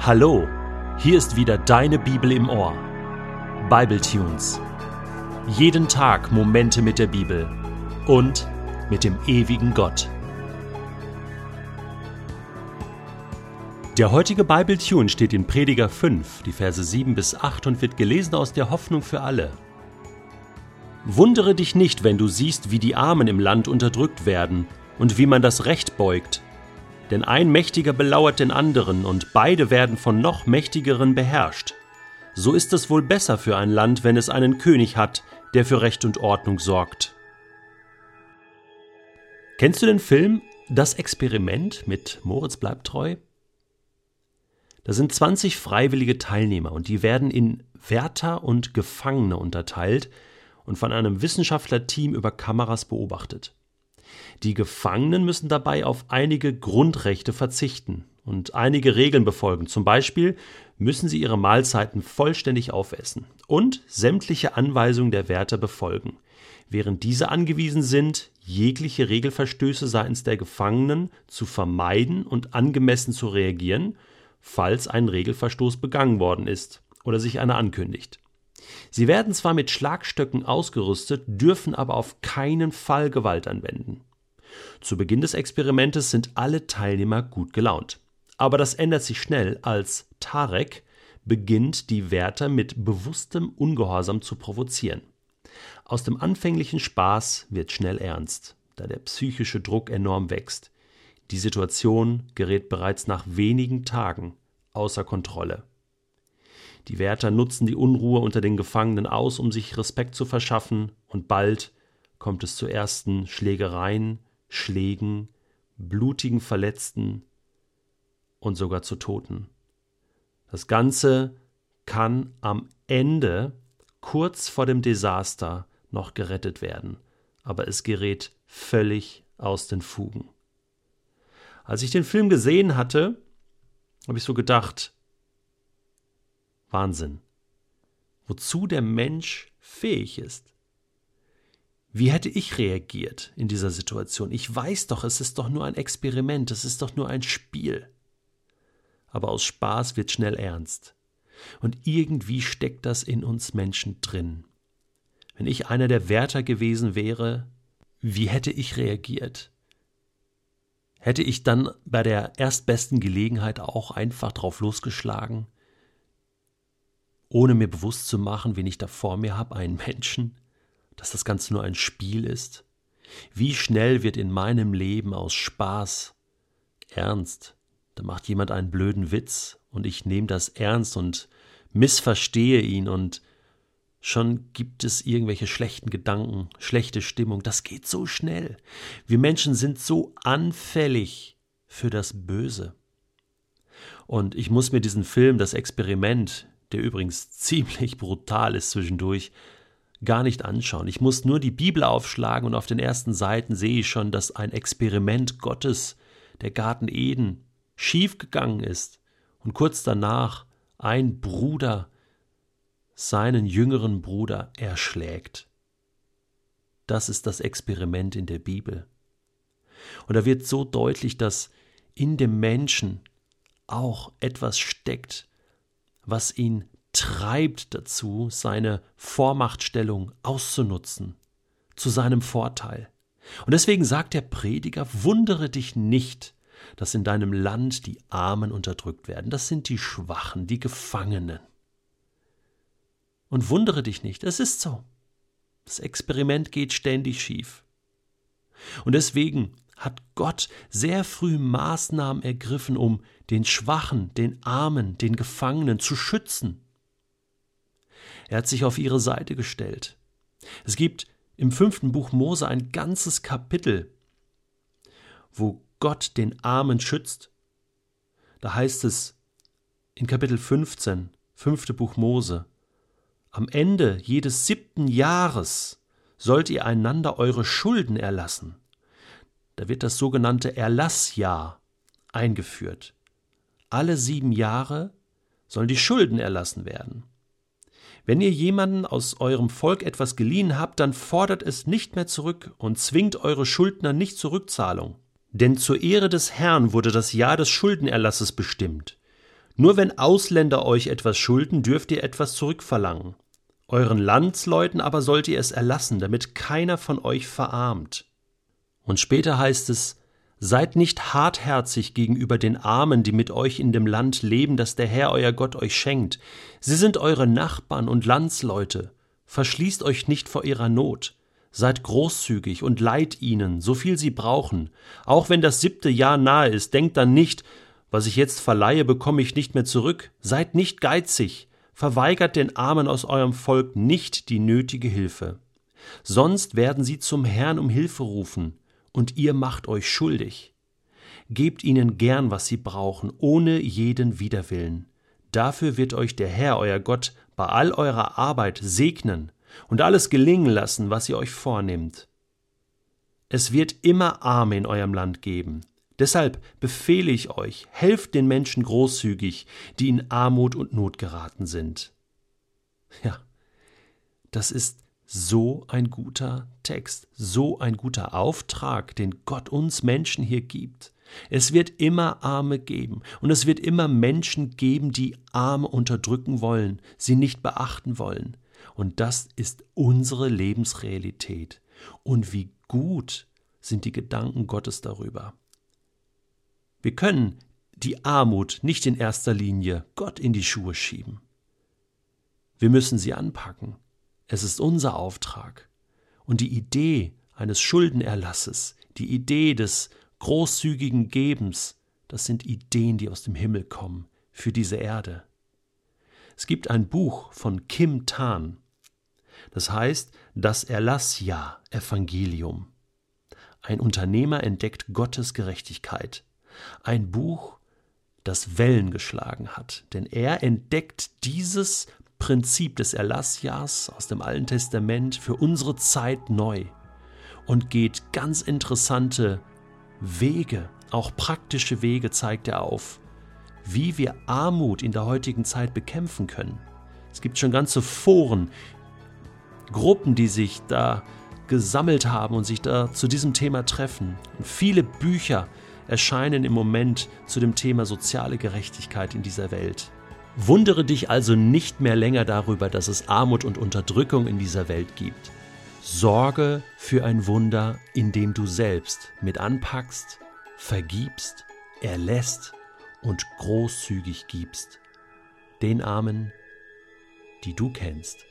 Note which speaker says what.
Speaker 1: Hallo, hier ist wieder deine Bibel im Ohr. Bible Tunes. Jeden Tag Momente mit der Bibel und mit dem ewigen Gott. Der heutige Bible Tune steht in Prediger 5, die Verse 7 bis 8 und wird gelesen aus der Hoffnung für alle. Wundere dich nicht, wenn du siehst, wie die Armen im Land unterdrückt werden und wie man das Recht beugt denn ein Mächtiger belauert den anderen, und beide werden von noch Mächtigeren beherrscht. So ist es wohl besser für ein Land, wenn es einen König hat, der für Recht und Ordnung sorgt. Kennst du den Film Das Experiment mit Moritz bleibt treu? Da sind 20 freiwillige Teilnehmer und die werden in Wärter und Gefangene unterteilt und von einem Wissenschaftlerteam über Kameras beobachtet. Die Gefangenen müssen dabei auf einige Grundrechte verzichten und einige Regeln befolgen. Zum Beispiel müssen sie ihre Mahlzeiten vollständig aufessen und sämtliche Anweisungen der Wärter befolgen, während diese angewiesen sind, jegliche Regelverstöße seitens der Gefangenen zu vermeiden und angemessen zu reagieren, falls ein Regelverstoß begangen worden ist oder sich einer ankündigt. Sie werden zwar mit Schlagstöcken ausgerüstet, dürfen aber auf keinen Fall Gewalt anwenden. Zu Beginn des Experimentes sind alle Teilnehmer gut gelaunt. Aber das ändert sich schnell, als Tarek beginnt, die Wärter mit bewusstem Ungehorsam zu provozieren. Aus dem anfänglichen Spaß wird schnell ernst, da der psychische Druck enorm wächst. Die Situation gerät bereits nach wenigen Tagen außer Kontrolle. Die Wärter nutzen die Unruhe unter den Gefangenen aus, um sich Respekt zu verschaffen, und bald kommt es zu ersten Schlägereien, Schlägen, blutigen Verletzten und sogar zu Toten. Das Ganze kann am Ende, kurz vor dem Desaster, noch gerettet werden, aber es gerät völlig aus den Fugen. Als ich den Film gesehen hatte, habe ich so gedacht, Wahnsinn, wozu der Mensch fähig ist. Wie hätte ich reagiert in dieser Situation? Ich weiß doch, es ist doch nur ein Experiment, es ist doch nur ein Spiel. Aber aus Spaß wird schnell ernst. Und irgendwie steckt das in uns Menschen drin. Wenn ich einer der Wärter gewesen wäre, wie hätte ich reagiert? Hätte ich dann bei der erstbesten Gelegenheit auch einfach drauf losgeschlagen, ohne mir bewusst zu machen, wen ich da vor mir habe, einen Menschen? Dass das Ganze nur ein Spiel ist? Wie schnell wird in meinem Leben aus Spaß ernst? Da macht jemand einen blöden Witz und ich nehme das ernst und missverstehe ihn und schon gibt es irgendwelche schlechten Gedanken, schlechte Stimmung. Das geht so schnell. Wir Menschen sind so anfällig für das Böse. Und ich muss mir diesen Film, das Experiment, der übrigens ziemlich brutal ist zwischendurch, gar nicht anschauen. Ich muss nur die Bibel aufschlagen und auf den ersten Seiten sehe ich schon, dass ein Experiment Gottes, der Garten Eden, schiefgegangen ist und kurz danach ein Bruder seinen jüngeren Bruder erschlägt. Das ist das Experiment in der Bibel. Und da wird so deutlich, dass in dem Menschen auch etwas steckt, was ihn treibt dazu, seine Vormachtstellung auszunutzen, zu seinem Vorteil. Und deswegen sagt der Prediger, wundere dich nicht, dass in deinem Land die Armen unterdrückt werden. Das sind die Schwachen, die Gefangenen. Und wundere dich nicht, es ist so. Das Experiment geht ständig schief. Und deswegen hat Gott sehr früh Maßnahmen ergriffen, um den Schwachen, den Armen, den Gefangenen zu schützen, er hat sich auf ihre Seite gestellt. Es gibt im fünften Buch Mose ein ganzes Kapitel, wo Gott den Armen schützt. Da heißt es in Kapitel 15, fünfte Buch Mose, am Ende jedes siebten Jahres sollt ihr einander eure Schulden erlassen. Da wird das sogenannte Erlassjahr eingeführt. Alle sieben Jahre sollen die Schulden erlassen werden. Wenn ihr jemanden aus eurem Volk etwas geliehen habt, dann fordert es nicht mehr zurück und zwingt eure Schuldner nicht zur Rückzahlung. Denn zur Ehre des Herrn wurde das Jahr des Schuldenerlasses bestimmt. Nur wenn Ausländer euch etwas schulden, dürft ihr etwas zurückverlangen. Euren Landsleuten aber sollt ihr es erlassen, damit keiner von euch verarmt. Und später heißt es, Seid nicht hartherzig gegenüber den Armen, die mit euch in dem Land leben, das der Herr euer Gott euch schenkt. Sie sind eure Nachbarn und Landsleute. Verschließt euch nicht vor ihrer Not. Seid großzügig und leiht ihnen, so viel sie brauchen. Auch wenn das siebte Jahr nahe ist, denkt dann nicht, was ich jetzt verleihe, bekomme ich nicht mehr zurück. Seid nicht geizig. Verweigert den Armen aus eurem Volk nicht die nötige Hilfe. Sonst werden sie zum Herrn um Hilfe rufen, und ihr macht euch schuldig. Gebt ihnen gern, was sie brauchen, ohne jeden Widerwillen. Dafür wird euch der Herr, euer Gott, bei all eurer Arbeit segnen und alles gelingen lassen, was ihr euch vornehmt. Es wird immer Arme in eurem Land geben, Deshalb befehle ich euch, helft den Menschen großzügig, die in Armut und Not geraten sind. Ja, das ist so ein guter Text, so ein guter Auftrag, den Gott uns Menschen hier gibt. Es wird immer Arme geben und es wird immer Menschen geben, die Arme unterdrücken wollen, sie nicht beachten wollen. Und das ist unsere Lebensrealität. Und wie gut sind die Gedanken Gottes darüber. Wir können die Armut nicht in erster Linie Gott in die Schuhe schieben. Wir müssen sie anpacken. Es ist unser Auftrag. Und die Idee eines Schuldenerlasses, die Idee des großzügigen Gebens, das sind Ideen, die aus dem Himmel kommen für diese Erde. Es gibt ein Buch von Kim Tan, das heißt Das Erlassjahr Evangelium. Ein Unternehmer entdeckt Gottes Gerechtigkeit. Ein Buch, das Wellen geschlagen hat, denn er entdeckt dieses Prinzip des Erlassjahrs aus dem Alten Testament für unsere Zeit neu und geht ganz interessante Wege, auch praktische Wege zeigt er auf, wie wir Armut in der heutigen Zeit bekämpfen können. Es gibt schon ganze Foren, Gruppen, die sich da gesammelt haben und sich da zu diesem Thema treffen. Und viele Bücher, erscheinen im Moment zu dem Thema soziale Gerechtigkeit in dieser Welt. Wundere dich also nicht mehr länger darüber, dass es Armut und Unterdrückung in dieser Welt gibt. Sorge für ein Wunder, indem du selbst mit anpackst, vergibst, erlässt und großzügig gibst. Den Armen, die du kennst.